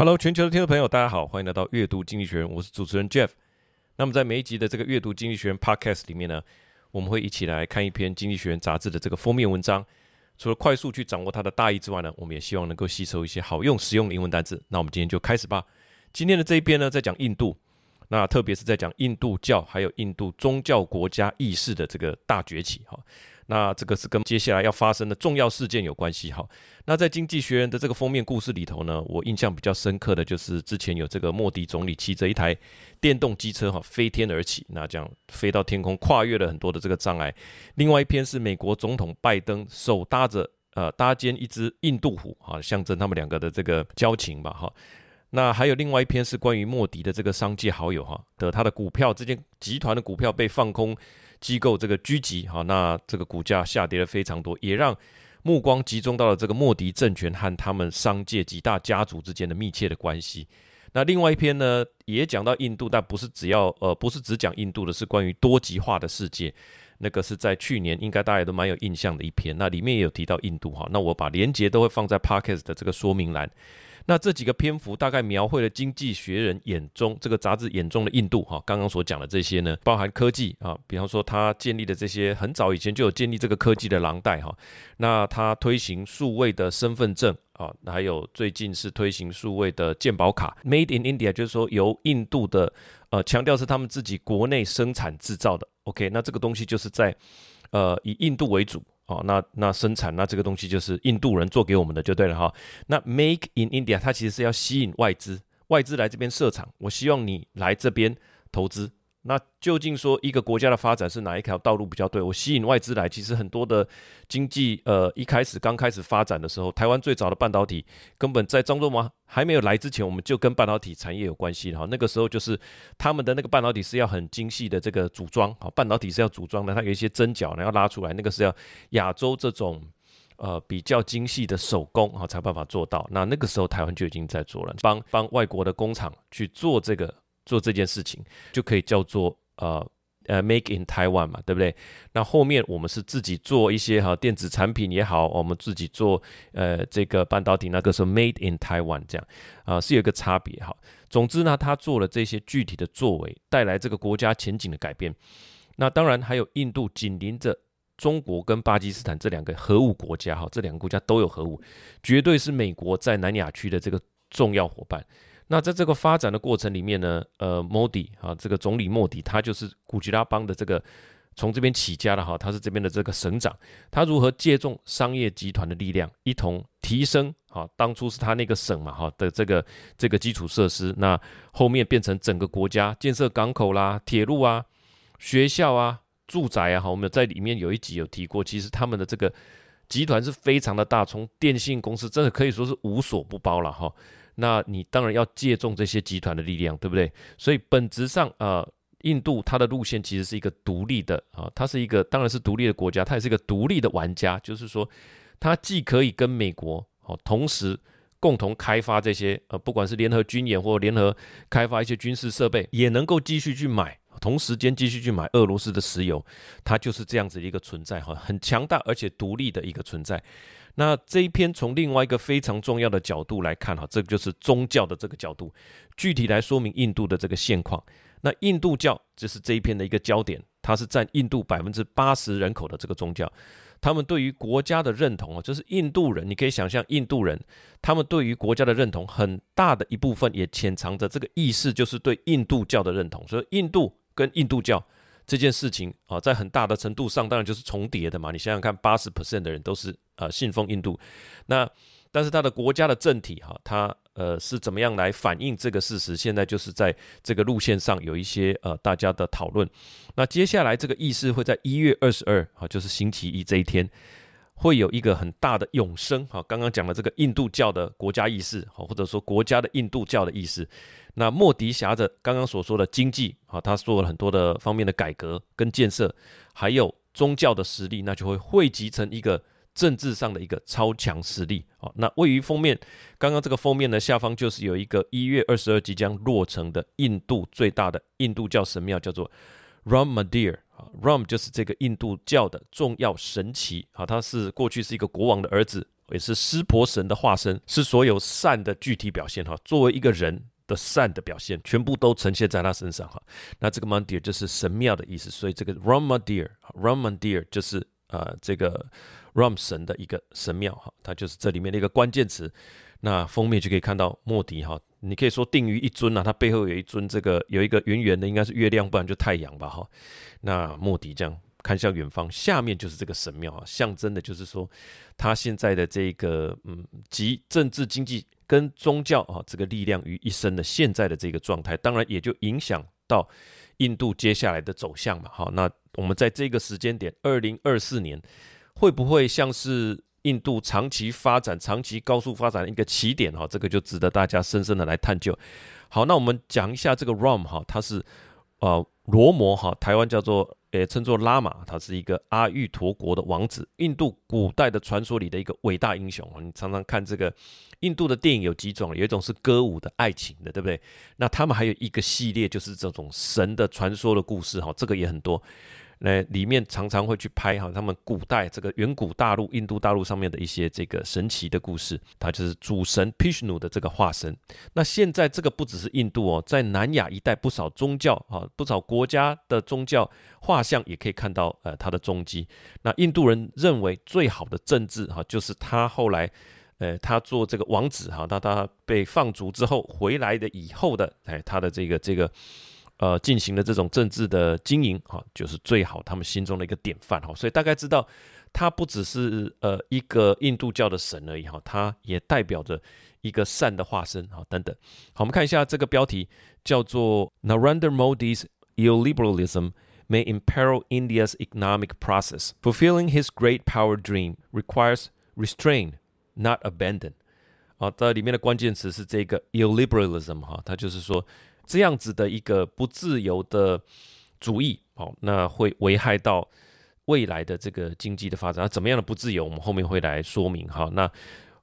Hello，全球的听众朋友，大家好，欢迎来到阅读经济学人，我是主持人 Jeff。那么在每一集的这个阅读经济学人 Podcast 里面呢，我们会一起来看一篇经济学人杂志的这个封面文章。除了快速去掌握它的大意之外呢，我们也希望能够吸收一些好用、实用的英文单词。那我们今天就开始吧。今天的这一篇呢，在讲印度，那特别是在讲印度教还有印度宗教国家意识的这个大崛起哈。那这个是跟接下来要发生的重要事件有关系哈。那在《经济学人》的这个封面故事里头呢，我印象比较深刻的就是之前有这个莫迪总理骑着一台电动机车哈飞天而起，那这样飞到天空，跨越了很多的这个障碍。另外一篇是美国总统拜登手搭着呃搭肩一只印度虎哈，象征他们两个的这个交情吧哈。那还有另外一篇是关于莫迪的这个商界好友哈的他的股票，这间集团的股票被放空。机构这个狙击，哈，那这个股价下跌了非常多，也让目光集中到了这个莫迪政权和他们商界几大家族之间的密切的关系。那另外一篇呢，也讲到印度，但不是只要呃，不是只讲印度的，是关于多极化的世界。那个是在去年，应该大家都蛮有印象的一篇。那里面也有提到印度，哈，那我把连接都会放在 Podcast 的这个说明栏。那这几个篇幅大概描绘了《经济学人》眼中这个杂志眼中的印度哈，刚刚所讲的这些呢，包含科技啊，比方说他建立的这些很早以前就有建立这个科技的廊带哈，那他推行数位的身份证啊，还有最近是推行数位的健保卡，Made in India，就是说由印度的呃强调是他们自己国内生产制造的，OK，那这个东西就是在呃以印度为主。哦，那那生产那这个东西就是印度人做给我们的就对了哈。那 Make in India 它其实是要吸引外资，外资来这边设厂，我希望你来这边投资。那究竟说一个国家的发展是哪一条道路比较对？我吸引外资来，其实很多的经济，呃，一开始刚开始发展的时候，台湾最早的半导体根本在张忠谋还没有来之前，我们就跟半导体产业有关系哈。那个时候就是他们的那个半导体是要很精细的这个组装，好，半导体是要组装的，它有一些针脚呢要拉出来，那个是要亚洲这种呃比较精细的手工啊才办法做到。那那个时候台湾就已经在做了，帮帮外国的工厂去做这个。做这件事情就可以叫做呃呃 Make in Taiwan 嘛，对不对？那后面我们是自己做一些哈电子产品也好，我们自己做呃这个半导体，那个时候 Made in Taiwan 这样啊、是有一个差别哈。总之呢，他做了这些具体的作为，带来这个国家前景的改变。那当然还有印度紧邻着中国跟巴基斯坦这两个核武国家哈，这两个国家都有核武，绝对是美国在南亚区的这个重要伙伴。那在这个发展的过程里面呢，呃，莫迪啊，这个总理莫迪，他就是古吉拉邦的这个从这边起家的哈，他是这边的这个省长，他如何借重商业集团的力量，一同提升啊，当初是他那个省嘛哈的这个这个基础设施，那后面变成整个国家建设港口啦、铁路啊、学校啊、住宅啊，哈，我们在里面有一集有提过，其实他们的这个集团是非常的大，从电信公司真的可以说是无所不包了哈。那你当然要借重这些集团的力量，对不对？所以本质上，呃，印度它的路线其实是一个独立的啊，它是一个当然是独立的国家，它也是一个独立的玩家，就是说，它既可以跟美国哦同时共同开发这些呃，不管是联合军演或联合开发一些军事设备，也能够继续去买，同时间继续去买俄罗斯的石油，它就是这样子的一个存在哈，很强大而且独立的一个存在。那这一篇从另外一个非常重要的角度来看哈，这个就是宗教的这个角度，具体来说明印度的这个现况。那印度教就是这一篇的一个焦点，它是占印度百分之八十人口的这个宗教。他们对于国家的认同啊，就是印度人，你可以想象印度人，他们对于国家的认同很大的一部分也潜藏着这个意识，就是对印度教的认同。所以印度跟印度教。这件事情啊，在很大的程度上，当然就是重叠的嘛。你想想看，八十 percent 的人都是呃信奉印度，那但是他的国家的政体哈，他呃是怎么样来反映这个事实？现在就是在这个路线上有一些呃大家的讨论。那接下来这个议事会在一月二十二啊，就是星期一这一天。会有一个很大的永生，哈，刚刚讲了这个印度教的国家意识，哈，或者说国家的印度教的意识。那莫迪挟着刚刚所说的经济，哈，他做了很多的方面的改革跟建设，还有宗教的实力，那就会汇集成一个政治上的一个超强实力，啊，那位于封面，刚刚这个封面的下方就是有一个一月二十二即将落成的印度最大的印度教神庙，叫做 Ram Mandir。Ram 就是这个印度教的重要神祇啊，他是过去是一个国王的儿子也是湿婆神的化身，是所有善的具体表现哈。作为一个人的善的表现，全部都呈现在他身上哈。那这个 Mandir 就是神庙的意思，所以这个 Ram Mandir，Ram Mandir 就是呃这个 Ram 神的一个神庙哈，它就是这里面的一个关键词。那封面就可以看到莫迪哈，你可以说定于一尊啊，它背后有一尊这个有一个圆圆的，应该是月亮，不然就太阳吧哈。那莫迪这样。看向远方，下面就是这个神庙啊，象征的就是说，他现在的这个嗯，集政治、经济跟宗教啊这个力量于一身的现在的这个状态，当然也就影响到印度接下来的走向嘛。好，那我们在这个时间点，二零二四年，会不会像是印度长期发展、长期高速发展的一个起点？哈，这个就值得大家深深的来探究。好，那我们讲一下这个 Ram 哈，它是呃罗摩哈，台湾叫做。诶称作拉玛，他是一个阿育陀国的王子，印度古代的传说里的一个伟大英雄。你常常看这个印度的电影有几种，有一种是歌舞的、爱情的，对不对？那他们还有一个系列，就是这种神的传说的故事，哈，这个也很多。那里面常常会去拍哈，他们古代这个远古大陆、印度大陆上面的一些这个神奇的故事，它就是主神 Bishnu 的这个化身。那现在这个不只是印度哦，在南亚一带不少宗教啊，不少国家的宗教画像也可以看到呃它的踪迹。那印度人认为最好的政治哈，就是他后来呃他做这个王子哈，他他被放逐之后回来的以后的哎他的这个这个。呃，进行了这种政治的经营，哈，就是最好他们心中的一个典范，哈，所以大概知道，他不只是呃一个印度教的神而已，哈，他也代表着一个善的化身，哈，等等。好，我们看一下这个标题，叫做 Narendra Modi's illiberalism may imperil India's economic process. Fulfilling his great power dream requires restraint, not abandon. 好，它里面的关键词是这个 illiberalism，哈，它就是说。这样子的一个不自由的主义，好，那会危害到未来的这个经济的发展。那怎么样的不自由？我们后面会来说明。哈，那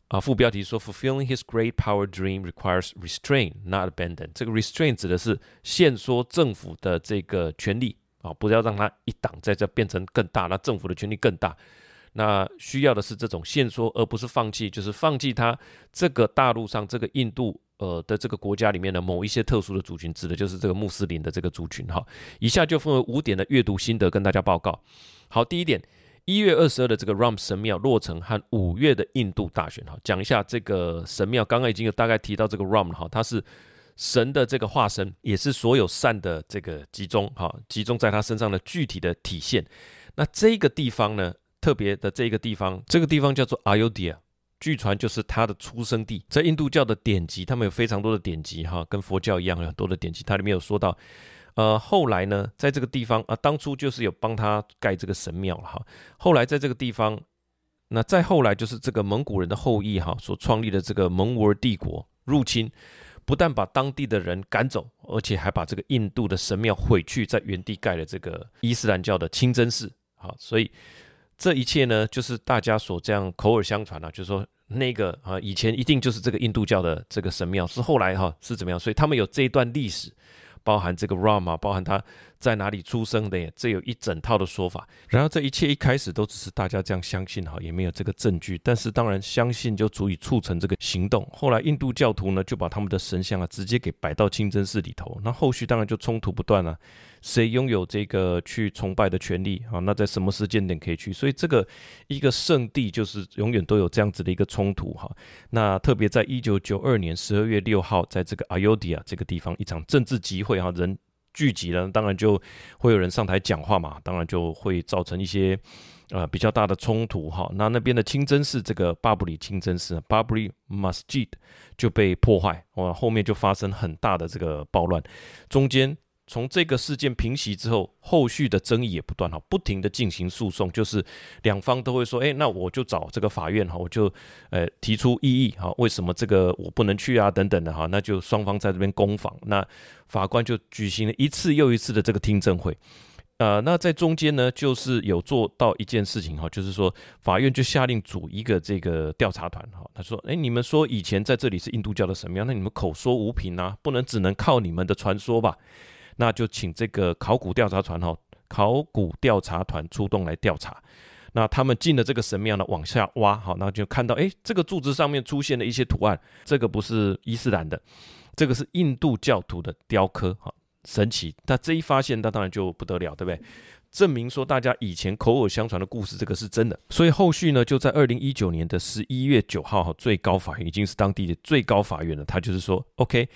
啊，副标题说，Fulfilling his great power dream requires restraint, not abandon。这个 restraint 指的是限缩政府的这个权力啊，不要让它一党在这变成更大，那政府的权力更大。那需要的是这种限缩，而不是放弃，就是放弃它这个大陆上这个印度。呃的这个国家里面的某一些特殊的族群，指的就是这个穆斯林的这个族群哈。以下就分为五点的阅读心得跟大家报告。好，第一点，一月二十二的这个 Ram 神庙落成和五月的印度大选哈，讲一下这个神庙。刚刚已经有大概提到这个 Ram 哈，它是神的这个化身，也是所有善的这个集中哈，集中在他身上的具体的体现。那这个地方呢，特别的这个地方，这个地方叫做 Ayodhya。据传就是他的出生地，在印度教的典籍，他们有非常多的典籍哈，跟佛教一样有很多的典籍。它里面有说到，呃，后来呢，在这个地方啊，当初就是有帮他盖这个神庙了哈。后来在这个地方，那再后来就是这个蒙古人的后裔哈所创立的这个蒙古帝国入侵，不但把当地的人赶走，而且还把这个印度的神庙毁去，在原地盖了这个伊斯兰教的清真寺。好，所以。这一切呢，就是大家所这样口耳相传啊，就是说那个啊，以前一定就是这个印度教的这个神庙，是后来哈、是怎么样？所以他们有这一段历史。包含这个 Ram 啊，包含他在哪里出生的，这有一整套的说法。然后这一切一开始都只是大家这样相信哈，也没有这个证据。但是当然相信就足以促成这个行动。后来印度教徒呢就把他们的神像啊直接给摆到清真寺里头。那后续当然就冲突不断了，谁拥有这个去崇拜的权利啊？那在什么时间点可以去？所以这个一个圣地就是永远都有这样子的一个冲突哈。那特别在一九九二年十二月六号，在这个 Ayodhya 这个地方一场政治集会哈。人聚集了，当然就会有人上台讲话嘛，当然就会造成一些呃比较大的冲突哈。那那边的清真寺，这个巴布里清真寺 （Babri Masjid） 就被破坏，哇，后面就发生很大的这个暴乱，中间。从这个事件平息之后，后续的争议也不断哈，不停的进行诉讼，就是两方都会说，哎，那我就找这个法院哈，我就呃提出异议哈，为什么这个我不能去啊？等等的哈，那就双方在这边攻防，那法官就举行了一次又一次的这个听证会，呃，那在中间呢，就是有做到一件事情哈，就是说法院就下令组一个这个调查团哈，他说，哎，你们说以前在这里是印度教的神庙，那你们口说无凭啊，不能只能靠你们的传说吧？那就请这个考古调查团哈，考古调查团出动来调查。那他们进了这个神庙呢，往下挖，好，那就看到，哎，这个柱子上面出现了一些图案，这个不是伊斯兰的，这个是印度教徒的雕刻，哈，神奇。那这一发现，那当然就不得了，对不对？证明说大家以前口耳相传的故事，这个是真的。所以后续呢，就在二零一九年的十一月九号，哈，最高法院已经是当地的最高法院了，他就是说，OK，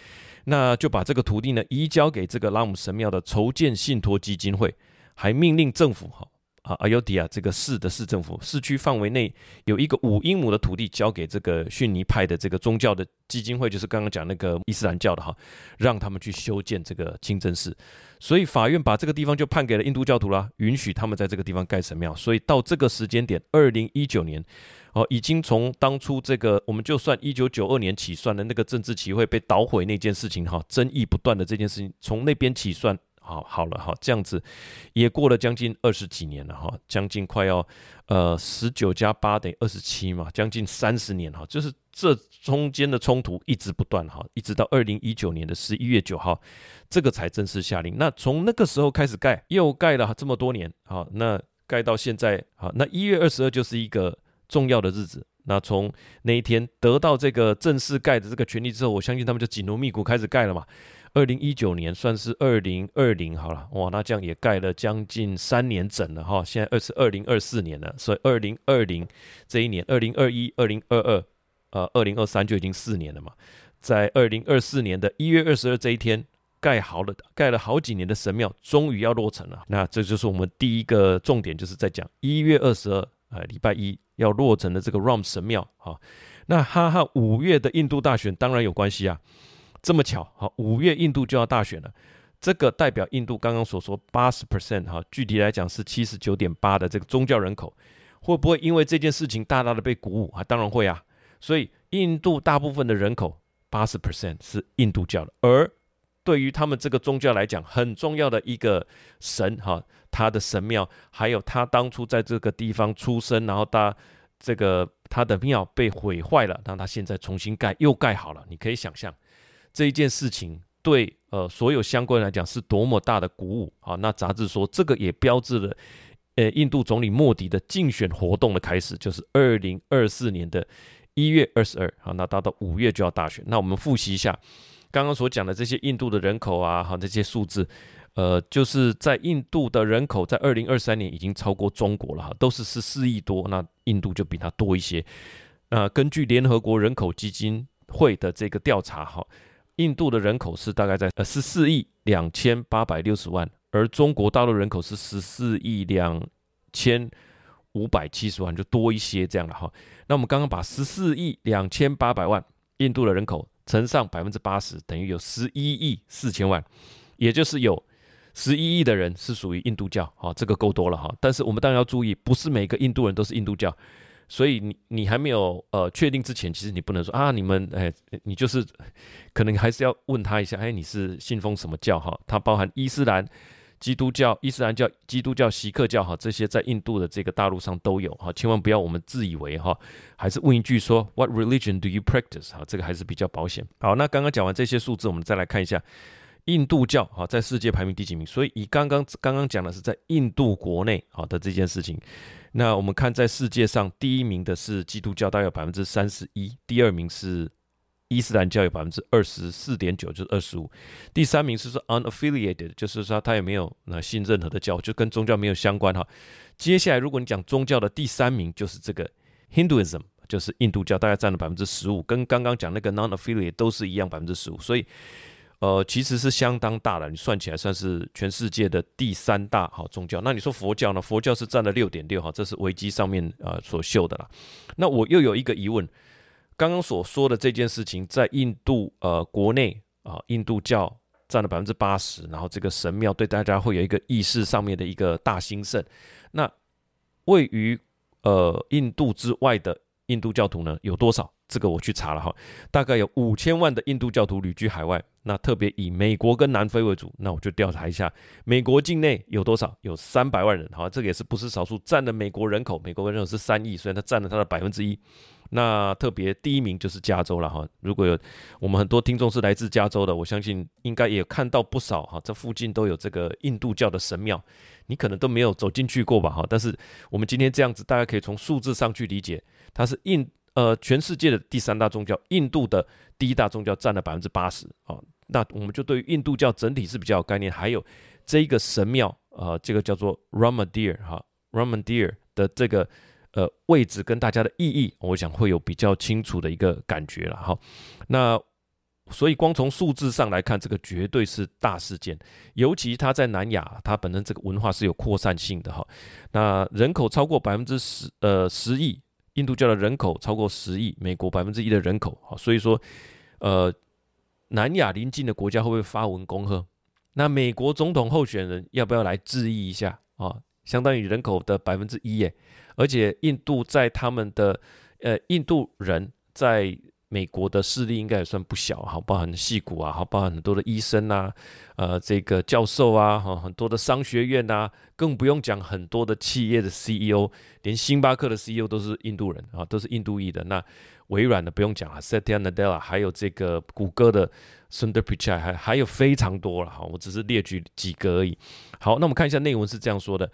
那就把这个土地呢移交给这个拉姆神庙的筹建信托基金会，还命令政府，哈。啊，阿尤迪亚这个市的市政府，市区范围内有一个五英亩的土地交给这个逊尼派的这个宗教的基金会，就是刚刚讲那个伊斯兰教的哈，让他们去修建这个清真寺。所以法院把这个地方就判给了印度教徒啦，允许他们在这个地方盖神庙。所以到这个时间点，二零一九年，哦，已经从当初这个我们就算一九九二年起算的那个政治集会被捣毁那件事情哈，争议不断的这件事情，从那边起算。好，好了，好，这样子也过了将近二十几年了哈，将近快要呃十九加八等于二十七嘛，将近三十年哈，就是这中间的冲突一直不断哈，一直到二零一九年的十一月九号，这个才正式下令。那从那个时候开始盖，又盖了这么多年，好，那盖到现在，好，那一月二十二就是一个重要的日子。那从那一天得到这个正式盖的这个权利之后，我相信他们就紧锣密鼓开始盖了嘛。二零一九年算是二零二零好了，哇，那这样也盖了将近三年整了哈。现在二是二零二四年了，所以二零二零这一年，二零二一、二零二二，呃，二零二三就已经四年了嘛。在二零二四年的一月二十二这一天，盖好了，盖了好几年的神庙终于要落成了。那这就是我们第一个重点，就是在讲一月二十二，呃，礼拜一要落成的这个 Ram 神庙哈。那哈哈，五月的印度大选当然有关系啊。这么巧，好，五月印度就要大选了，这个代表印度刚刚所说八十 percent 哈，具体来讲是七十九点八的这个宗教人口，会不会因为这件事情大大的被鼓舞啊？当然会啊，所以印度大部分的人口八十 percent 是印度教的，而对于他们这个宗教来讲，很重要的一个神哈，他的神庙，还有他当初在这个地方出生，然后他这个他的庙被毁坏了，让他现在重新盖又盖好了，你可以想象。这一件事情对呃所有相关来讲是多么大的鼓舞啊！那杂志说这个也标志了呃印度总理莫迪的竞选活动的开始，就是二零二四年的一月二十二啊，那到到五月就要大选。那我们复习一下刚刚所讲的这些印度的人口啊，哈这些数字，呃，就是在印度的人口在二零二三年已经超过中国了哈，都是十四亿多，那印度就比它多一些。呃，根据联合国人口基金会的这个调查哈。印度的人口是大概在呃十四亿两千八百六十万，而中国大陆人口是十四亿两千五百七十万，就多一些这样的哈。那我们刚刚把十四亿两千八百万印度的人口乘上百分之八十，等于有十一亿四千万，也就是有十一亿的人是属于印度教，哈，这个够多了哈。但是我们当然要注意，不是每个印度人都是印度教。所以你你还没有呃确定之前，其实你不能说啊，你们哎，你就是可能还是要问他一下，哎，你是信奉什么教哈？它包含伊斯兰、基督教、伊斯兰教、基督教、锡克教哈，这些在印度的这个大陆上都有哈，千万不要我们自以为哈，还是问一句说 What religion do you practice？哈，这个还是比较保险。好，那刚刚讲完这些数字，我们再来看一下印度教哈，在世界排名第几名？所以以刚刚刚刚讲的是在印度国内好的这件事情。那我们看，在世界上第一名的是基督教，大概有百分之三十一；第二名是伊斯兰教，有百分之二十四点九，就是二十五；第三名是说 unaffiliated，就是说他也没有那信任何的教，就跟宗教没有相关哈。接下来，如果你讲宗教的第三名，就是这个 Hinduism，就是印度教，大概占了百分之十五，跟刚刚讲那个 non-affiliated 都是一样，百分之十五，所以。呃，其实是相当大的，你算起来算是全世界的第三大好宗教。那你说佛教呢？佛教是占了六点六哈，这是维基上面呃所秀的啦。那我又有一个疑问，刚刚所说的这件事情，在印度呃国内啊，印度教占了百分之八十，然后这个神庙对大家会有一个意识上面的一个大兴盛。那位于呃印度之外的印度教徒呢有多少？这个我去查了哈，大概有五千万的印度教徒旅居海外。那特别以美国跟南非为主，那我就调查一下，美国境内有多少？有三百万人，好，这个也是不是少数，占了美国人口，美国人口是三亿，所以它占了它的百分之一。那特别第一名就是加州了哈。如果有我们很多听众是来自加州的，我相信应该也看到不少哈，这附近都有这个印度教的神庙，你可能都没有走进去过吧哈。但是我们今天这样子，大家可以从数字上去理解，它是印呃全世界的第三大宗教，印度的第一大宗教占了百分之八十啊。那我们就对印度教整体是比较有概念，还有这一个神庙，呃，这个叫做 Ramandir 哈，Ramandir 的这个呃位置跟大家的意义，我想会有比较清楚的一个感觉了哈。那所以光从数字上来看，这个绝对是大事件，尤其它在南亚，它本身这个文化是有扩散性的哈。那人口超过百分之十呃十亿，印度教的人口超过十亿，美国百分之一的人口，啊，所以说呃。南亚邻近的国家会不会发文恭贺？那美国总统候选人要不要来致意一下啊？相当于人口的百分之一耶，而且印度在他们的呃，印度人在美国的势力应该也算不小哈，包含戏骨啊，好，包含很多的医生啊，呃，这个教授啊，哈，很多的商学院啊，更不用讲很多的企业的 CEO，连星巴克的 CEO 都是印度人啊，都是印度裔的那。微软的不用讲了，Satya Nadella，还有这个谷歌的 Sundar Pichai，还还有非常多了哈，我只是列举几个而已。好，那我们看一下内文是这样说的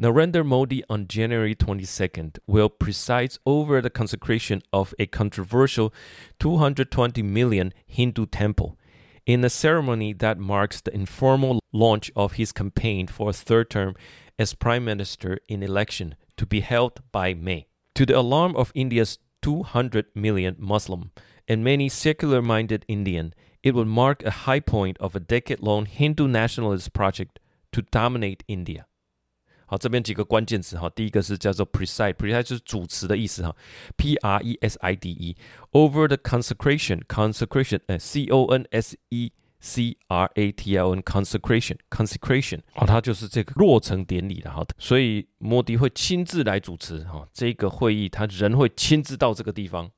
：Narendra Modi on January 22nd will preside over the consecration of a controversial 220 million Hindu temple in a ceremony that marks the informal launch of his campaign for a third term as prime minister in election to be held by May. To the alarm of India's 200 million Muslim and many secular-minded Indian, it would mark a high point of a decade-long Hindu nationalist project to dominate India。好，这边几个关键词哈，第一个是叫做 preside，preside 就是主持的意思哈，P R E S I D E，over the consecration，consecration，呃，C-O-N-S-E-C-R-A-T-I-O-N，consecration，consecration，啊，它就是这个落成典礼的哈，所以莫迪会亲自来主持哈这个会议，他人会亲自到这个地方。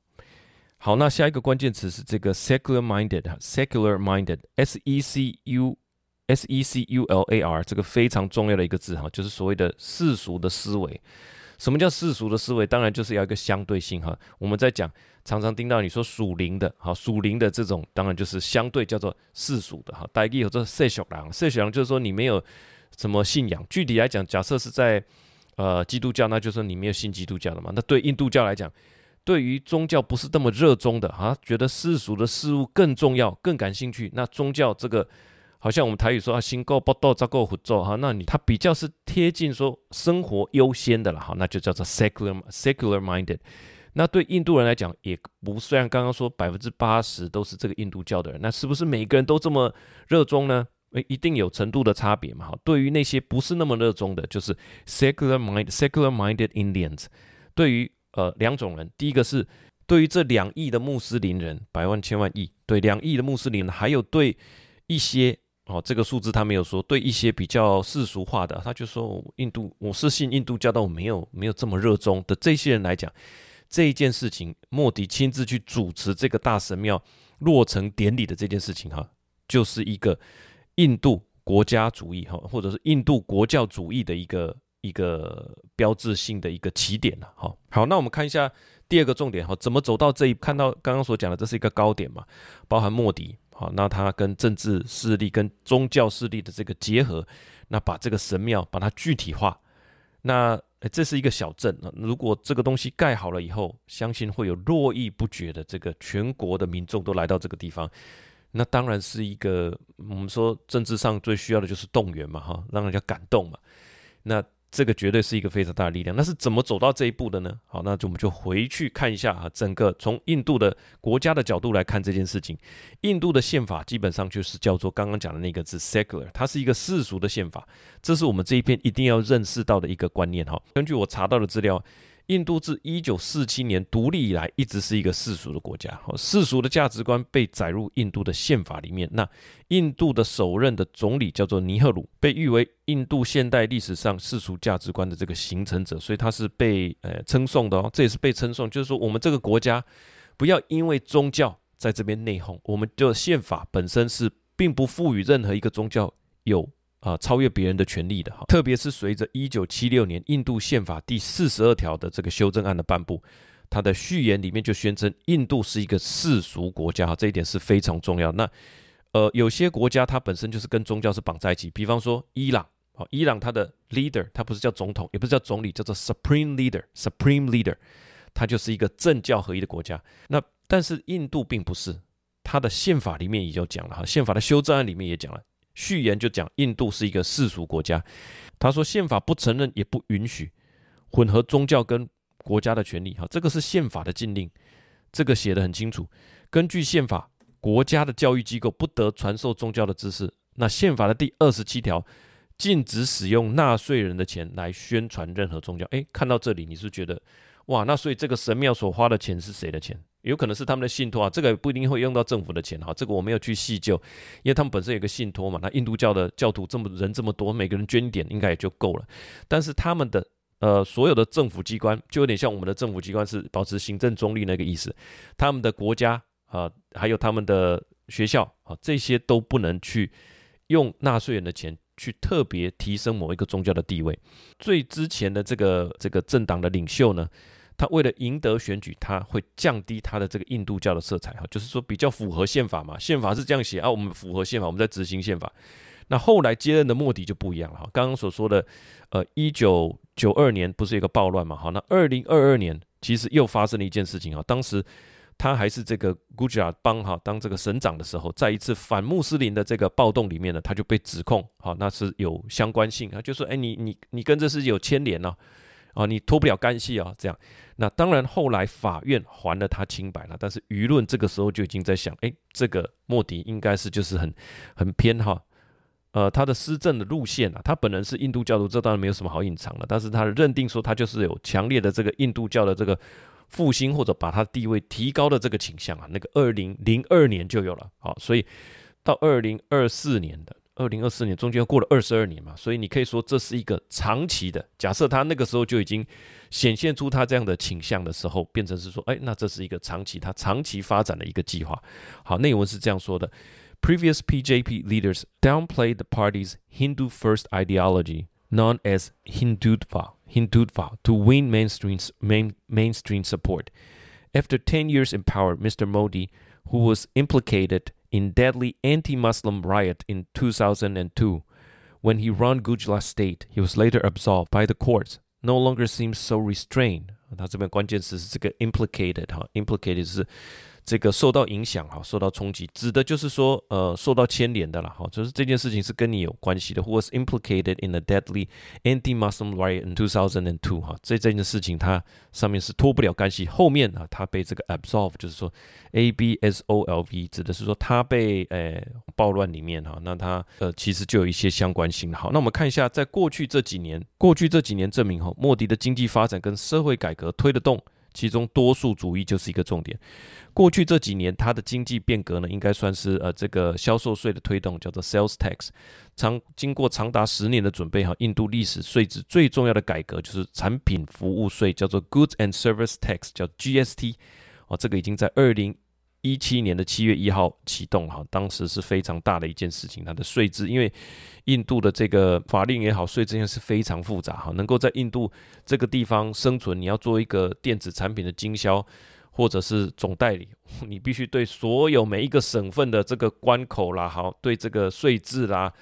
好，那下一个关键词是这个 secular minded，secular minded S E C U S E C U L A R 这个非常重要的一个字哈，就是所谓的世俗的思维。什么叫世俗的思维？当然就是要一个相对性哈。我们在讲。常常听到你说属灵的，好属灵的这种，当然就是相对叫做世俗的哈。大家有这世俗人，世俗人就是说你没有什么信仰。具体来讲，假设是在呃基督教，那就是你没有信基督教的嘛。那对印度教来讲，对于宗教不是这么热衷的啊，觉得世俗的事物更重要、更感兴趣。那宗教这个，好像我们台语说啊，新够不够，则够佛做哈。那你他比较是贴近说生活优先的了哈，那就叫做 secular secular minded。那对印度人来讲，也不虽然刚刚说百分之八十都是这个印度教的人，那是不是每个人都这么热衷呢？诶，一定有程度的差别嘛。哈，对于那些不是那么热衷的，就是 secular mind secular minded Indians。对于呃两种人，第一个是对于这两亿的穆斯林人，百万千万亿，对两亿的穆斯林，还有对一些哦这个数字他没有说，对一些比较世俗化的，他就说印度我是信印度教，但我没有没有这么热衷的这些人来讲。这一件事情，莫迪亲自去主持这个大神庙落成典礼的这件事情，哈，就是一个印度国家主义，哈，或者是印度国教主义的一个一个标志性的一个起点了，哈。好，那我们看一下第二个重点，哈，怎么走到这一？看到刚刚所讲的，这是一个高点嘛，包含莫迪，好，那他跟政治势力、跟宗教势力的这个结合，那把这个神庙把它具体化，那。这是一个小镇。如果这个东西盖好了以后，相信会有络绎不绝的这个全国的民众都来到这个地方。那当然是一个我们说政治上最需要的就是动员嘛，哈，让人家感动嘛。那。这个绝对是一个非常大的力量。那是怎么走到这一步的呢？好，那就我们就回去看一下啊，整个从印度的国家的角度来看这件事情。印度的宪法基本上就是叫做刚刚讲的那个字 secular，它是一个世俗的宪法。这是我们这一篇一定要认识到的一个观念哈。根据我查到的资料。印度自一九四七年独立以来，一直是一个世俗的国家。世俗的价值观被载入印度的宪法里面。那印度的首任的总理叫做尼赫鲁，被誉为印度现代历史上世俗价值观的这个形成者，所以他是被呃称颂的哦。这也是被称颂，就是说我们这个国家不要因为宗教在这边内讧，我们的宪法本身是并不赋予任何一个宗教有。啊，超越别人的权利的哈，特别是随着一九七六年印度宪法第四十二条的这个修正案的颁布，它的序言里面就宣称印度是一个世俗国家哈，这一点是非常重要。那呃，有些国家它本身就是跟宗教是绑在一起，比方说伊朗，好，伊朗它的 leader 他不是叫总统，也不是叫总理，叫做 supreme leader，supreme leader，它就是一个政教合一的国家。那但是印度并不是，它的宪法里面也就讲了哈，宪法的修正案里面也讲了，序言就讲印度是一个世俗国家。他说宪法不承认也不允许混合宗教跟国家的权利，哈，这个是宪法的禁令，这个写得很清楚。根据宪法。国家的教育机构不得传授宗教的知识。那宪法的第二十七条禁止使用纳税人的钱来宣传任何宗教。诶，看到这里，你是觉得哇？那所以这个神庙所花的钱是谁的钱？有可能是他们的信托啊。这个不一定会用到政府的钱哈。这个我没有去细究，因为他们本身有个信托嘛。那印度教的教徒这么人这么多，每个人捐点应该也就够了。但是他们的呃所有的政府机关就有点像我们的政府机关是保持行政中立那个意思。他们的国家。啊，还有他们的学校啊，这些都不能去用纳税人的钱去特别提升某一个宗教的地位。最之前的这个这个政党的领袖呢，他为了赢得选举，他会降低他的这个印度教的色彩哈，就是说比较符合宪法嘛，宪法是这样写啊，我们符合宪法，我们在执行宪法。那后来接任的莫迪就不一样了哈，刚刚所说的呃，一九九二年不是一个暴乱嘛，好，那二零二二年其实又发生了一件事情啊，当时。他还是这个古吉拉邦哈当这个省长的时候，在一次反穆斯林的这个暴动里面呢，他就被指控，好，那是有相关性啊，就说，哎，你你你跟这事有牵连呢，啊，啊你脱不了干系啊，这样。那当然后来法院还了他清白了，但是舆论这个时候就已经在想，哎，这个莫迪应该是就是很很偏哈，呃，他的施政的路线啊，他本人是印度教徒，这当然没有什么好隐藏的，但是他认定说他就是有强烈的这个印度教的这个。复兴或者把他地位提高的这个倾向啊，那个二零零二年就有了，好，所以到二零二四年的二零二四年中间过了二十二年嘛，所以你可以说这是一个长期的。假设他那个时候就已经显现出他这样的倾向的时候，变成是说，哎，那这是一个长期他长期发展的一个计划。好，内文是这样说的：Previous PJP leaders downplayed the party's Hindu first ideology, known as Hindutva. Hindutva to win mainstream, main, mainstream support. After 10 years in power, Mr. Modi, who was implicated in deadly anti-Muslim riot in 2002, when he ran Gujarat state, he was later absolved by the courts, no longer seems so restrained. 他这边关键词是这个 implicated 哈，implicated 是。 这个受到影响哈，受到冲击，指的就是说，呃，受到牵连的了哈，就是这件事情是跟你有关系的。Who was implicated in a deadly anti-Muslim riot in 2002？哈，这这件事情它上面是脱不了干系。后面啊，他被这个 absolve，就是说 absolve 指的是说他被呃暴乱里面哈，那他呃其实就有一些相关性。好，那我们看一下，在过去这几年，过去这几年证明哈，莫迪的经济发展跟社会改革推得动。其中多数主义就是一个重点。过去这几年，它的经济变革呢，应该算是呃这个销售税的推动，叫做 sales tax。长经过长达十年的准备哈，印度历史税制最重要的改革就是产品服务税，叫做 goods and service tax，叫 GST。哦，这个已经在二零。一七年的七月一号启动哈，当时是非常大的一件事情。它的税制，因为印度的这个法令也好，税制也是非常复杂哈。能够在印度这个地方生存，你要做一个电子产品的经销或者是总代理，你必须对所有每一个省份的这个关口啦，好，对这个税制啦。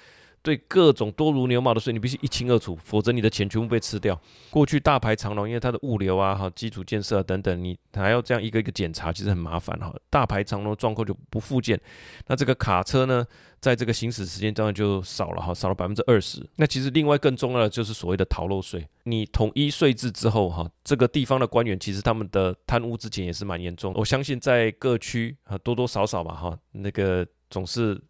对各种多如牛毛的税，你必须一清二楚，否则你的钱全部被吃掉。过去大排长龙，因为它的物流啊、哈基础建设啊等等，你还要这样一个一个检查，其实很麻烦哈。大排长龙状况就不复见。那这个卡车呢，在这个行驶时间当然就少了哈，少了百分之二十。那其实另外更重要的就是所谓的逃漏税。你统一税制之后哈，这个地方的官员其实他们的贪污之前也是蛮严重。我相信在各区啊多多少少吧哈，那个总是。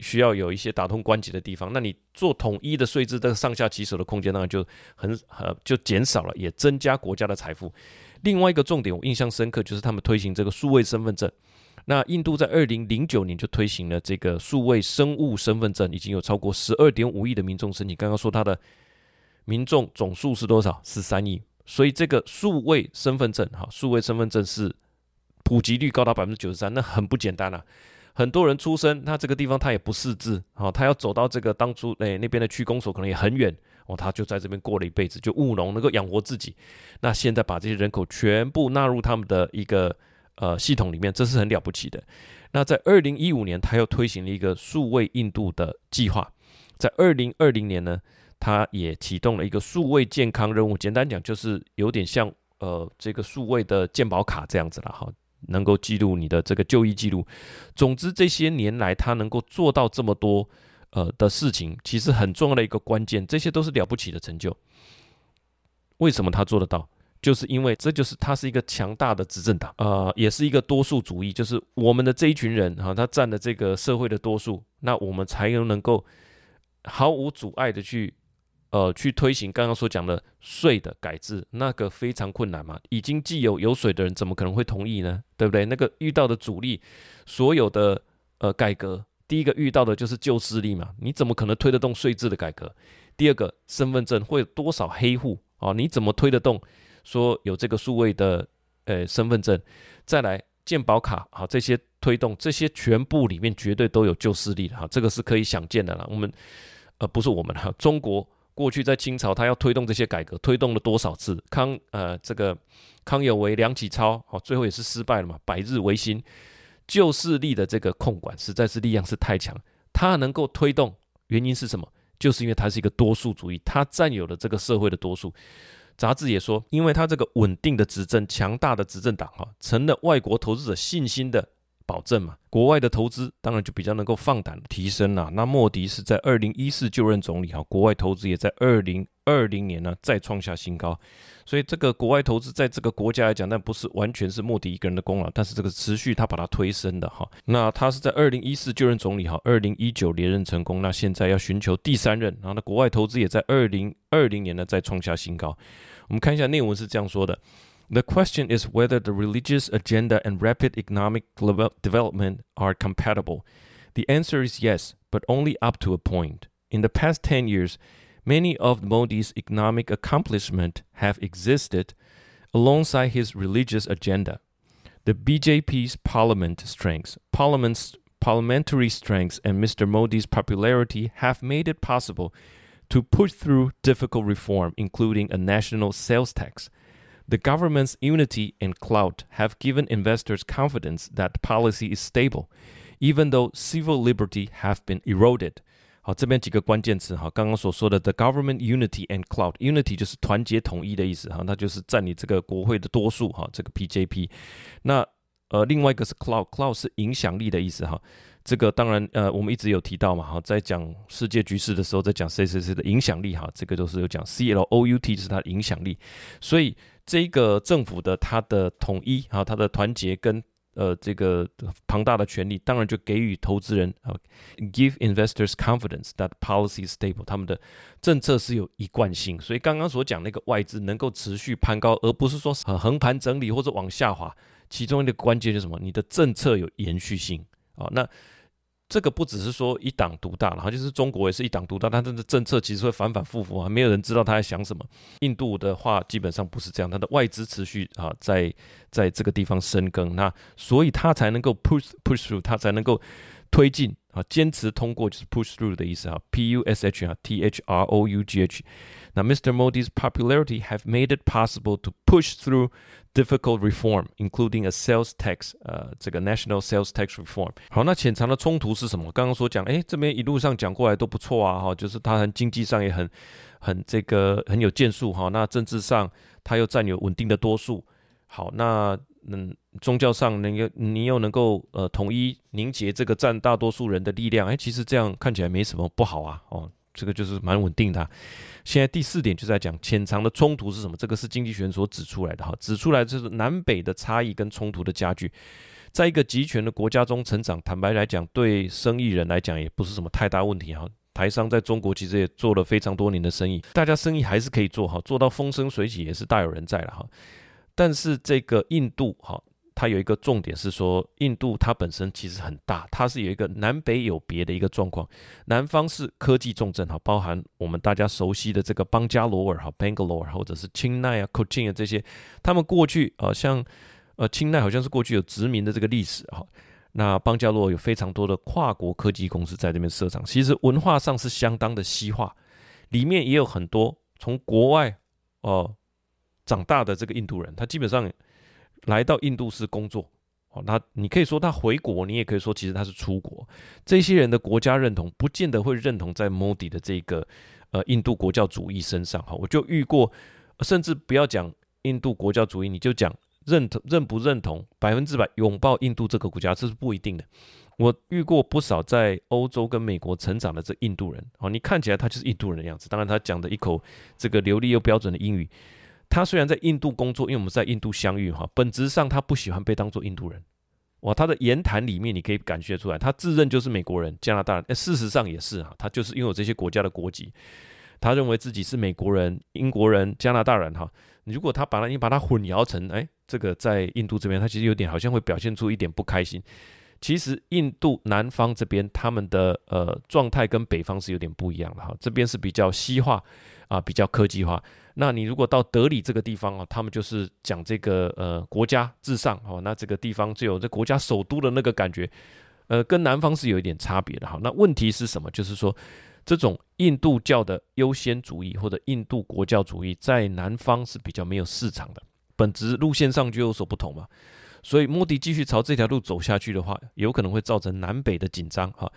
需要有一些打通关节的地方，那你做统一的税制，这个上下其手的空间当然就很呃就减少了，也增加国家的财富。另外一个重点，我印象深刻就是他们推行这个数位身份证。那印度在二零零九年就推行了这个数位生物身份证，已经有超过十二点五亿的民众申请。刚刚说他的民众总数是多少？十三亿。所以这个数位身份证，哈，数位身份证是普及率高达百分之九十三，那很不简单啊。很多人出生，他这个地方他也不识字，好，他要走到这个当初哎那边的区公所可能也很远，哦，他就在这边过了一辈子，就务农能够养活自己。那现在把这些人口全部纳入他们的一个呃系统里面，这是很了不起的。那在二零一五年，他又推行了一个数位印度的计划，在二零二零年呢，他也启动了一个数位健康任务。简单讲，就是有点像呃这个数位的健保卡这样子了哈。能够记录你的这个就医记录。总之，这些年来他能够做到这么多呃的事情，其实很重要的一个关键，这些都是了不起的成就。为什么他做得到？就是因为这就是他是一个强大的执政党，呃，也是一个多数主义，就是我们的这一群人哈，他占了这个社会的多数，那我们才能能够毫无阻碍的去。呃，去推行刚刚所讲的税的改制，那个非常困难嘛。已经既有有水的人，怎么可能会同意呢？对不对？那个遇到的阻力，所有的呃改革，第一个遇到的就是旧势力嘛。你怎么可能推得动税制的改革？第二个，身份证会有多少黑户啊？你怎么推得动？说有这个数位的呃身份证，再来健保卡啊，这些推动这些全部里面绝对都有旧势力的哈，这个是可以想见的了。我们呃不是我们哈，中国。过去在清朝，他要推动这些改革，推动了多少次？康呃，这个康有为、梁启超，哦，最后也是失败了嘛。百日维新，旧势力的这个控管实在是力量是太强，他能够推动，原因是什么？就是因为他是一个多数主义，他占有了这个社会的多数。杂志也说，因为他这个稳定的执政、强大的执政党，哈，成了外国投资者信心的。保证嘛，国外的投资当然就比较能够放胆提升了。那莫迪是在二零一四就任总理哈，国外投资也在二零二零年呢再创下新高。所以这个国外投资在这个国家来讲，那不是完全是莫迪一个人的功劳，但是这个持续他把它推升的哈。那他是在二零一四就任总理哈，二零一九连任成功，那现在要寻求第三任，然后呢，国外投资也在二零二零年呢再创下新高。我们看一下内文是这样说的。The question is whether the religious agenda and rapid economic development are compatible. The answer is yes, but only up to a point. In the past 10 years, many of Modi's economic accomplishments have existed alongside his religious agenda. The BJP's parliament strengths, parliament's parliamentary strengths, and Mr. Modi's popularity have made it possible to push through difficult reform, including a national sales tax. The government's unity and clout have given investors confidence that policy is stable, even though civil liberty have been eroded. 好，这边几个关键词哈，刚刚所说的 the government unity and clout，unity 就是团结统一的意思哈，那就是占领这个国会的多数哈，这个 BJP。那呃，另外一个是 clout，clout 是影响力的意思哈。这个当然，呃，我们一直有提到嘛，哈，在讲世界局势的时候，在讲谁谁谁的影响力，哈，这个都是有讲 C L O U T，就是它的影响力。所以 这个政府的它的统一，啊，它的团结跟呃这个庞大的权力，当然就给予投资人啊，give investors confidence that policy is stable，他们的政策是有一贯性。所以刚刚所讲那个外资能够持续攀高，而不是说呃横盘整理或者往下滑，其中一个关键就是什么？你的政策有延续性。啊，那这个不只是说一党独大了，哈，就是中国也是一党独大，它的政策其实会反反复复啊，没有人知道他在想什么。印度的话基本上不是这样，它的外资持续啊在在这个地方深耕，那所以它才能够 push push through，它才能够推进啊，坚持通过就是 push through 的意思啊，P U S H 啊，T H R O U G H。那 Mr. Modi's popularity have made it possible to push through difficult reform, including a sales tax，呃，这个 national sales tax reform。好，那潜藏的冲突是什么？刚刚所讲，诶，这边一路上讲过来都不错啊，哈，就是他很经济上也很很这个很有建树哈。那政治上他又占有稳定的多数。好，那嗯，宗教上能够你又能够呃统一凝结这个占大多数人的力量，诶，其实这样看起来没什么不好啊，哦。这个就是蛮稳定的。现在第四点就在讲潜藏的冲突是什么？这个是经济学所指出来的哈，指出来就是南北的差异跟冲突的加剧。在一个集权的国家中成长，坦白来讲，对生意人来讲也不是什么太大问题哈。台商在中国其实也做了非常多年的生意，大家生意还是可以做哈，做到风生水起也是大有人在了哈。但是这个印度哈。它有一个重点是说，印度它本身其实很大，它是有一个南北有别的一个状况。南方是科技重镇哈，包含我们大家熟悉的这个邦加罗尔哈 （Bangalore） 或者是钦奈啊、Cochin 啊这些，他们过去呃像呃钦奈好像是过去有殖民的这个历史哈。那邦加罗有非常多的跨国科技公司在这边设厂，其实文化上是相当的西化，里面也有很多从国外哦、呃、长大的这个印度人，他基本上来到印度是工作哦，那你可以说他回国，你也可以说其实他是出国。这些人的国家认同不见得会认同在 Modi 的这个呃印度国教主义身上哈，我就遇过，甚至不要讲印度国教主义，你就讲。认同认不认同百分之百拥抱印度这个国家，这是不一定的。我遇过不少在欧洲跟美国成长的这印度人，哦，你看起来他就是印度人的样子。当然，他讲的一口这个流利又标准的英语。他虽然在印度工作，因为我们在印度相遇哈，本质上他不喜欢被当做印度人。哇，他的言谈里面你可以感觉出来，他自认就是美国人、加拿大人。事实上也是哈，他就是拥有这些国家的国籍。他认为自己是美国人、英国人、加拿大人哈。如果他把他你把他混淆成哎。这个在印度这边，他其实有点好像会表现出一点不开心。其实印度南方这边他们的呃状态跟北方是有点不一样的哈，这边是比较西化啊，比较科技化。那你如果到德里这个地方啊，他们就是讲这个呃国家至上哦，那这个地方就有这国家首都的那个感觉，呃，跟南方是有一点差别的哈。那问题是什么？就是说这种印度教的优先主义或者印度国教主义在南方是比较没有市场的。本质路线上就有所不同嘛，所以莫迪继续朝这条路走下去的话，有可能会造成南北的紧张哈。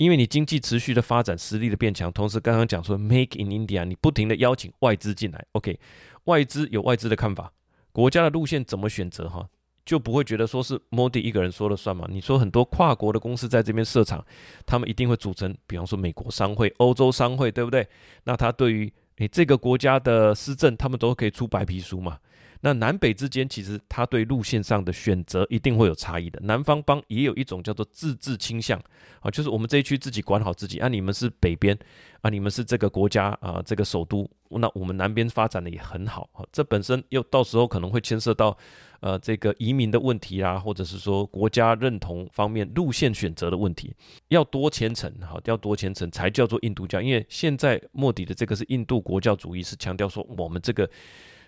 因为你经济持续的发展，实力的变强，同时刚刚讲说 Make in India，你不停的邀请外资进来，OK，外资有外资的看法，国家的路线怎么选择哈，就不会觉得说是 Modi 一个人说了算嘛。你说很多跨国的公司在这边设厂，他们一定会组成，比方说美国商会、欧洲商会，对不对？那他对于你这个国家的施政，他们都可以出白皮书嘛。那南北之间，其实他对路线上的选择一定会有差异的。南方邦也有一种叫做自治倾向啊，就是我们这一区自己管好自己啊。你们是北边啊，你们是这个国家啊，这个首都，那我们南边发展的也很好啊。这本身又到时候可能会牵涉到呃这个移民的问题啊，或者是说国家认同方面路线选择的问题，要多虔诚哈，要多虔诚才叫做印度教。因为现在莫迪的这个是印度国教主义，是强调说我们这个。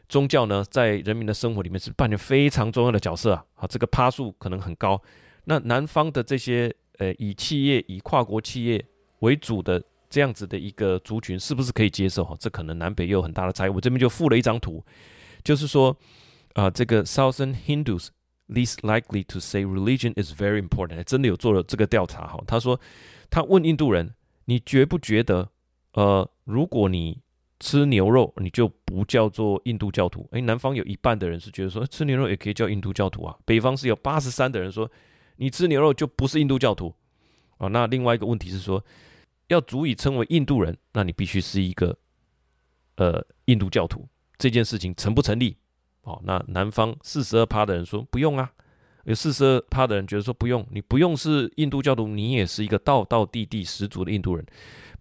宗教呢，在人民的生活里面是扮演非常重要的角色啊！好，这个趴数可能很高。那南方的这些呃，以企业、以跨国企业为主的这样子的一个族群，是不是可以接受？哈，这可能南北又有很大的差异。我这边就附了一张图，就是说啊、这个 Southern Hindus least likely to say religion is very important，真的有做了这个调查哈。他说，他问印度人，你觉不觉得，呃，如果你吃牛肉你就不叫做印度教徒？诶，南方有一半的人是觉得说吃牛肉也可以叫印度教徒啊。北方是有八十三的人说你吃牛肉就不是印度教徒啊。那另外一个问题是说，要足以称为印度人，那你必须是一个呃印度教徒。这件事情成不成立？哦，那南方四十二趴的人说不用啊，有四十二趴的人觉得说不用，你不用是印度教徒，你也是一个道道地地十足的印度人。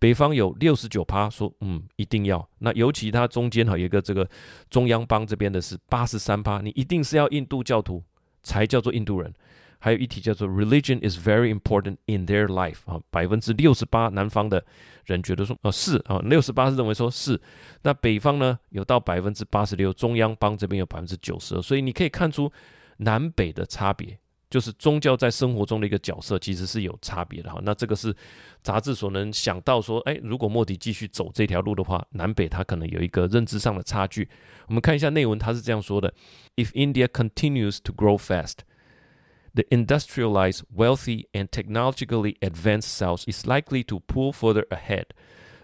北方有六十九趴说，嗯，一定要。那尤其它中间哈有一个这个中央邦这边的是八十三趴，你一定是要印度教徒才叫做印度人。还有一题叫做 Religion is very important in their life 啊，百分之六十八南方的人觉得说，哦是啊，六十八是认为说是。那北方呢有到百分之八十六，中央邦这边有百分之九十二，所以你可以看出南北的差别。就是宗教在生活中的一个角色，其实是有差别的哈。那这个是杂志所能想到说，哎，如果莫迪继续走这条路的话，南北他可能有一个认知上的差距。我们看一下内文，他是这样说的：If India continues to grow fast, the industrialized, wealthy, and technologically advanced South is likely to pull further ahead,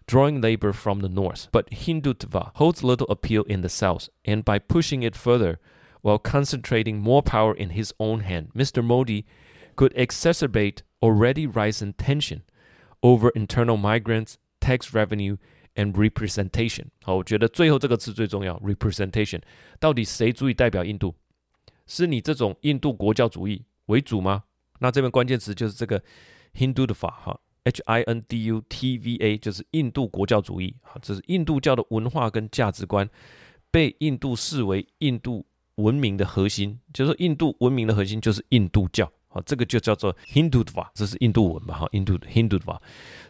drawing labor from the North. But Hindutva holds little appeal in the South, and by pushing it further, While concentrating more power in his own hand, Mr. Modi could exacerbate already rising tension over internal migrants, tax revenue, and representation。好，我觉得最后这个词最重要，representation。到底谁足以代表印度？是你这种印度国教主义为主吗？那这边关键词就是这个 Hindutva 哈，H I N D U T V A，就是印度国教主义。好，这是印度教的文化跟价值观，被印度视为印度。 文明的核心，就是印度文明的核心就是印度教，好，这个就叫做 Hindutva，这是印度文嘛，哈，印度 Hindutva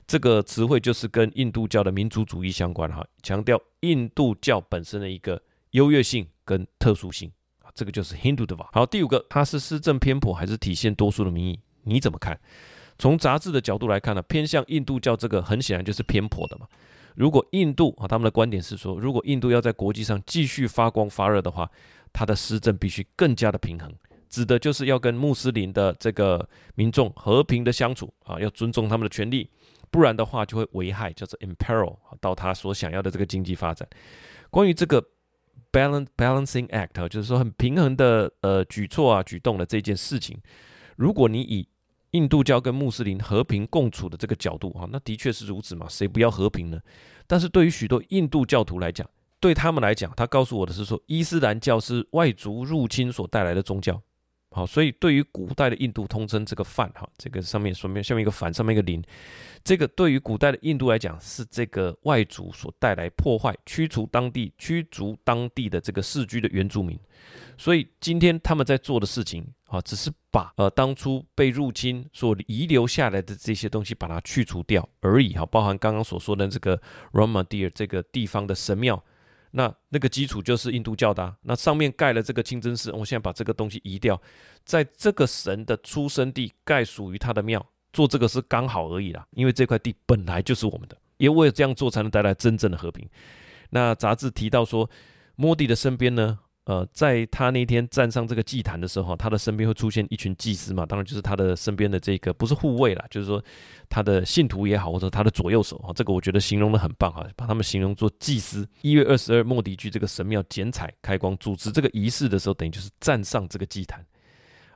这个词汇就是跟印度教的民族主义相关，哈，强调印度教本身的一个优越性跟特殊性，这个就是 Hindutva。好，第五个，它是施政偏颇还是体现多数的民意？你怎么看？从杂志的角度来看呢，偏向印度教这个很显然就是偏颇的嘛。如果印度啊，他们的观点是说，如果印度要在国际上继续发光发热的话，他的施政必须更加的平衡，指的就是要跟穆斯林的这个民众和平的相处啊，要尊重他们的权利，不然的话就会危害叫做 imperil 到他所想要的这个经济发展。关于这个 balance balancing act，就是说很平衡的呃举措啊举动的这件事情，如果你以印度教跟穆斯林和平共处的这个角度啊，那的确是如此嘛，谁不要和平呢？但是对于许多印度教徒来讲，对他们来讲，他告诉我的是说，伊斯兰教是外族入侵所带来的宗教。好，所以对于古代的印度，通称这个梵哈，这个上面上面下面一个梵，上面一个林，这个对于古代的印度来讲，是这个外族所带来破坏、驱除当地、驱逐当地的这个世居的原住民。所以今天他们在做的事情啊，只是把呃当初被入侵所遗留下来的这些东西把它去除掉而已哈，包含刚刚所说的这个 Ramadir 这个地方的神庙。那那个基础就是印度教的，那上面盖了这个清真寺，我现在把这个东西移掉，在这个神的出生地盖属于他的庙，做这个是刚好而已啦，因为这块地本来就是我们的，因为了这样做才能带来真正的和平。那杂志提到说，莫迪的身边呢？呃，在他那天站上这个祭坛的时候，他的身边会出现一群祭司嘛，当然就是他的身边的这个不是护卫啦，就是说他的信徒也好，或者他的左右手哈，这个我觉得形容的很棒哈，把他们形容做祭司。一月二十二，莫迪去这个神庙剪彩开光，主持这个仪式的时候，等于就是站上这个祭坛。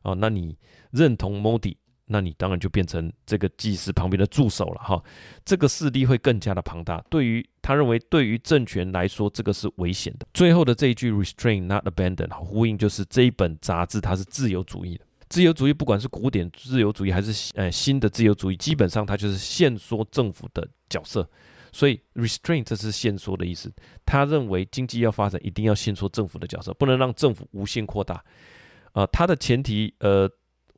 哦，那你认同莫迪？那你当然就变成这个祭司旁边的助手了哈，这个势力会更加的庞大。对于他认为，对于政权来说，这个是危险的。最后的这一句 “restrain not abandon” 呼应就是这一本杂志它是自由主义的。自由主义不管是古典自由主义还是呃新的自由主义，基本上它就是限缩政府的角色。所以 “restrain” 这是限缩的意思。他认为经济要发展，一定要限缩政府的角色，不能让政府无限扩大。呃，它的前提呃。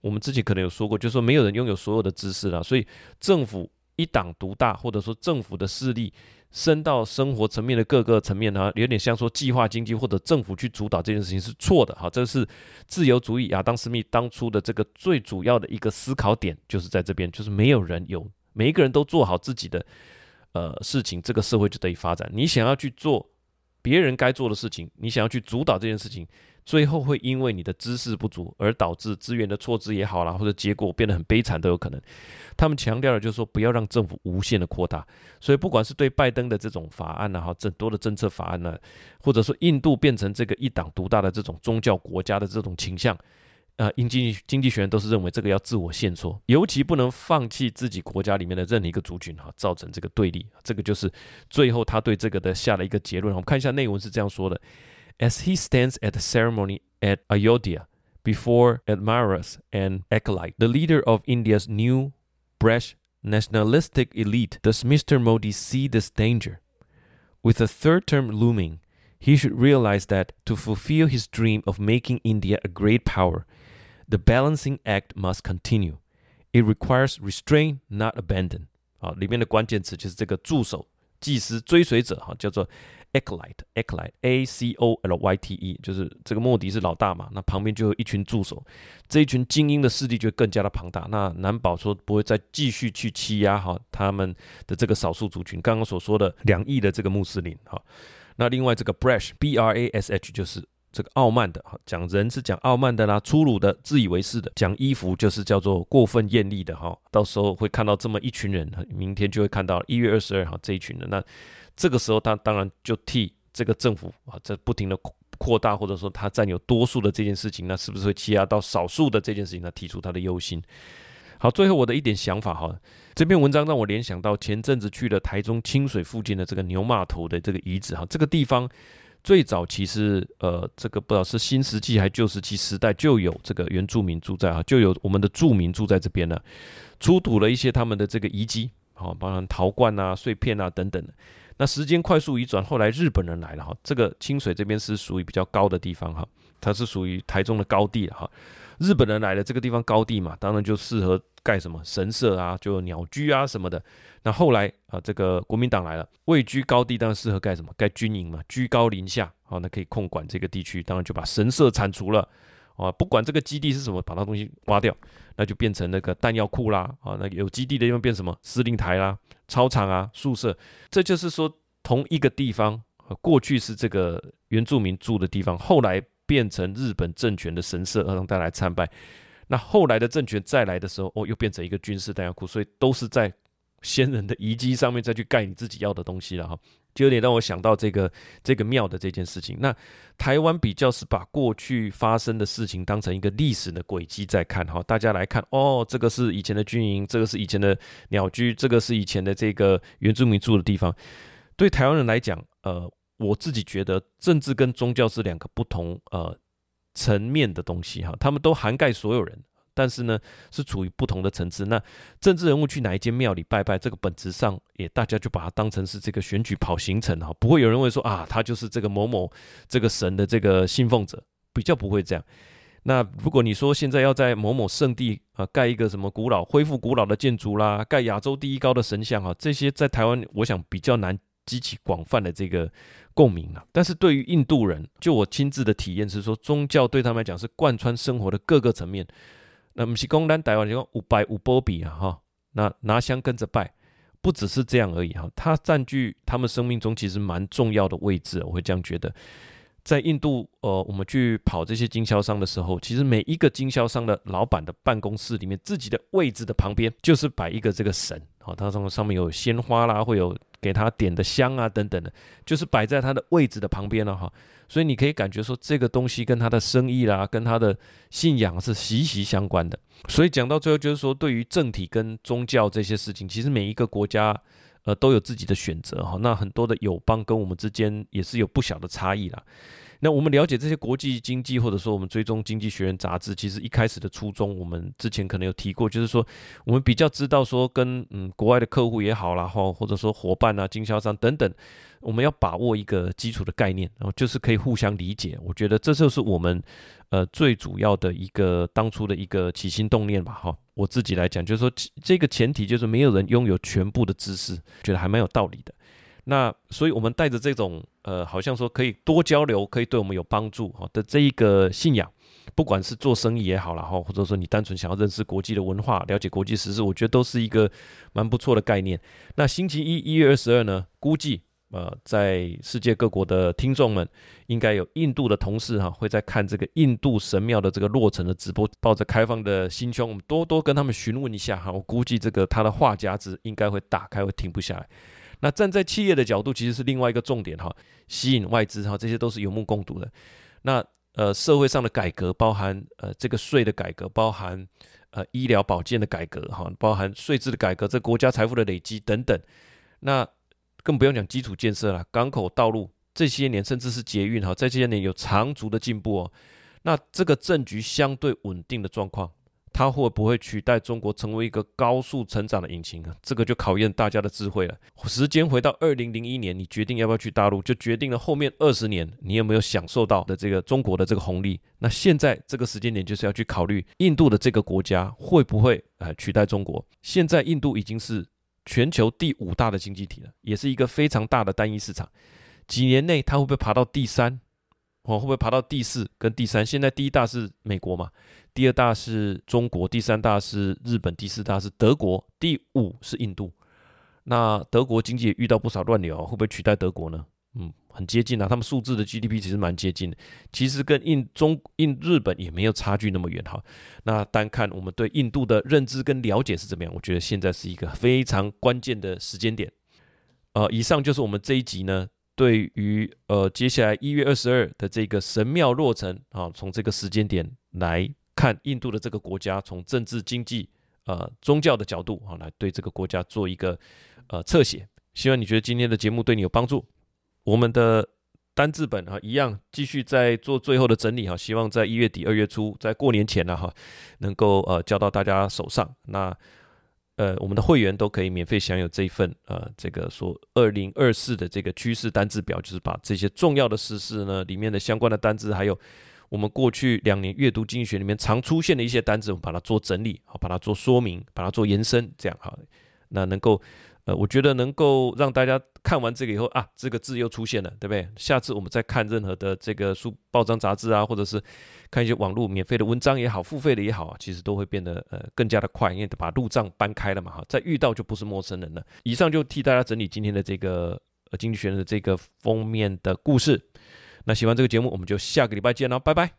我们之前可能有说过，就是说没有人拥有所有的知识了，所以政府一党独大，或者说政府的势力伸到生活层面的各个层面呢，有点像说计划经济或者政府去主导这件事情是错的。哈，这是自由主义亚当·斯密当初的这个最主要的一个思考点，就是在这边，就是没有人有，每一个人都做好自己的呃事情，这个社会就得以发展。你想要去做别人该做的事情，你想要去主导这件事情。最后会因为你的知识不足而导致资源的错置也好啦，或者结果变得很悲惨都有可能。他们强调的就是说，不要让政府无限的扩大。所以不管是对拜登的这种法案呢，哈，很多的政策法案呢，或者说印度变成这个一党独大的这种宗教国家的这种倾向，呃，经济经济学人都是认为这个要自我限缩，尤其不能放弃自己国家里面的任何一个族群哈，造成这个对立。这个就是最后他对这个的下了一个结论。我们看一下内文是这样说的。As he stands at the ceremony at Ayodhya before admirers and acolytes, the leader of India's new brash nationalistic elite, does Mr. Modi see this danger? With a third term looming, he should realize that to fulfill his dream of making India a great power, the balancing act must continue. It requires restraint, not abandon. 好，里面的关键词就是这个助手、祭司、追随者，哈，叫做。 acolyte，acolyte，a c o l y t e，就是这个莫迪是老大嘛，那旁边就有一群助手，这一群精英的势力就更加的庞大，那难保说不会再继续去欺压哈他们的这个少数族群。刚刚所说的两亿的这个穆斯林哈，那另外这个 brash，b r a s h 就是这个傲慢的哈，讲人是讲傲慢的啦，粗鲁的，自以为是的，讲衣服就是叫做过分艳丽的哈，到时候会看到这么一群人，明天就会看到一月二十二号这一群人那。这个时候，他当然就替这个政府啊，在不停的扩大，或者说他占有多数的这件事情，那是不是会欺压到少数的这件事情？他提出他的忧心。好，最后我的一点想法哈，这篇文章让我联想到前阵子去了台中清水附近的这个牛骂头的这个遗址哈，这个地方最早其实呃，这个不知道是新石器还旧石器时代就有这个原住民住在哈，就有我们的住民住在这边了，出土了一些他们的这个遗迹，好，包含陶罐啊、碎片啊等等。那时间快速移转，后来日本人来了哈，这个清水这边是属于比较高的地方哈，它是属于台中的高地哈。日本人来了这个地方高地嘛，当然就适合盖什么神社啊，就鸟居啊什么的。那后来啊，这个国民党来了，位居高地，当然适合盖什么？盖军营嘛，居高临下，好，那可以控管这个地区，当然就把神社铲除了。啊，不管这个基地是什么，把它东西挖掉，那就变成那个弹药库啦，啊，那有基地的地方变什么司令台啦、操场啊、宿舍，这就是说同一个地方，过去是这个原住民住的地方，后来变成日本政权的神社，让大家来参拜。那后来的政权再来的时候，哦，又变成一个军事弹药库，所以都是在先人的遗迹上面再去盖你自己要的东西了哈。就有点让我想到这个这个庙的这件事情。那台湾比较是把过去发生的事情当成一个历史的轨迹在看哈，大家来看哦，这个是以前的军营，这个是以前的鸟居，这个是以前的这个原住民住的地方。对台湾人来讲，呃，我自己觉得政治跟宗教是两个不同呃层面的东西哈，他们都涵盖所有人。但是呢，是处于不同的层次。那政治人物去哪一间庙里拜拜，这个本质上也大家就把它当成是这个选举跑行程哈，不会有人会说啊，他就是这个某某这个神的这个信奉者，比较不会这样。那如果你说现在要在某某圣地啊盖一个什么古老、恢复古老的建筑啦，盖亚洲第一高的神像啊，这些在台湾我想比较难激起广泛的这个共鸣啊。但是对于印度人，就我亲自的体验是说，宗教对他们来讲是贯穿生活的各个层面。那不是讲咱台湾就讲五拜五波比啊哈，那拿香跟着拜，不只是这样而已哈，它占据他们生命中其实蛮重要的位置，我会这样觉得。在印度，呃，我们去跑这些经销商的时候，其实每一个经销商的老板的办公室里面，自己的位置的旁边就是摆一个这个神，好，它上上面有鲜花啦，会有给他点的香啊等等的，就是摆在他的位置的旁边了哈。所以你可以感觉说，这个东西跟他的生意啦，跟他的信仰是息息相关的。所以讲到最后，就是说，对于政体跟宗教这些事情，其实每一个国家。呃，都有自己的选择哈。那很多的友邦跟我们之间也是有不小的差异啦。那我们了解这些国际经济，或者说我们追踪《经济学人》杂志，其实一开始的初衷，我们之前可能有提过，就是说我们比较知道说跟嗯国外的客户也好啦，哈，或者说伙伴啊、经销商等等，我们要把握一个基础的概念，然后就是可以互相理解。我觉得这就是我们呃最主要的一个当初的一个起心动念吧，哈。我自己来讲，就是说这个前提就是没有人拥有全部的知识，觉得还蛮有道理的。那所以，我们带着这种呃，好像说可以多交流，可以对我们有帮助哈的这一个信仰，不管是做生意也好了，哈，或者说你单纯想要认识国际的文化，了解国际时事，我觉得都是一个蛮不错的概念。那星期一一月二十二呢，估计。呃，在世界各国的听众们，应该有印度的同事哈，会在看这个印度神庙的这个落成的直播，抱着开放的心胸，我们多多跟他们询问一下哈。我估计这个他的话匣子应该会打开，会停不下来。那站在企业的角度，其实是另外一个重点哈，吸引外资哈，这些都是有目共睹的。那呃，社会上的改革，包含呃这个税的改革，包含呃医疗保健的改革哈，包含税制的改革，这国家财富的累积等等。那更不用讲基础建设了，港口、道路这些年，甚至是捷运哈，在这些年有长足的进步哦。那这个政局相对稳定的状况，它会不会取代中国成为一个高速成长的引擎啊？这个就考验大家的智慧了。时间回到二零零一年，你决定要不要去大陆，就决定了后面二十年你有没有享受到的这个中国的这个红利。那现在这个时间点就是要去考虑印度的这个国家会不会呃取代中国。现在印度已经是。全球第五大的经济体了，也是一个非常大的单一市场。几年内它会不会爬到第三？哦，会不会爬到第四跟第三？现在第一大是美国嘛，第二大是中国，第三大是日本，第四大是德国，第五是印度。那德国经济也遇到不少乱流，会不会取代德国呢？嗯，很接近啊，他们数字的 GDP 其实蛮接近的，其实跟印中印日本也没有差距那么远哈。那单看我们对印度的认知跟了解是怎么样，我觉得现在是一个非常关键的时间点。呃，以上就是我们这一集呢，对于呃接下来一月二十二的这个神庙落成啊，从这个时间点来看印度的这个国家，从政治、经济、呃宗教的角度啊，来对这个国家做一个呃侧写。希望你觉得今天的节目对你有帮助。我们的单字本啊，一样继续在做最后的整理哈，希望在一月底、二月初，在过年前呢哈，能够呃交到大家手上。那呃，我们的会员都可以免费享有这一份呃这个说二零二四的这个趋势单字表，就是把这些重要的时事呢里面的相关的单字，还有我们过去两年阅读经济学里面常出现的一些单子，我们把它做整理，好，把它做说明，把它做延伸，这样哈，那能够。呃，我觉得能够让大家看完这个以后啊，这个字又出现了，对不对？下次我们再看任何的这个书、报章、杂志啊，或者是看一些网络免费的文章也好，付费的也好，其实都会变得呃更加的快，因为把路障搬开了嘛，哈，再遇到就不是陌生人了。以上就替大家整理今天的这个呃经济学的这个封面的故事。那喜欢这个节目，我们就下个礼拜见喽，拜拜。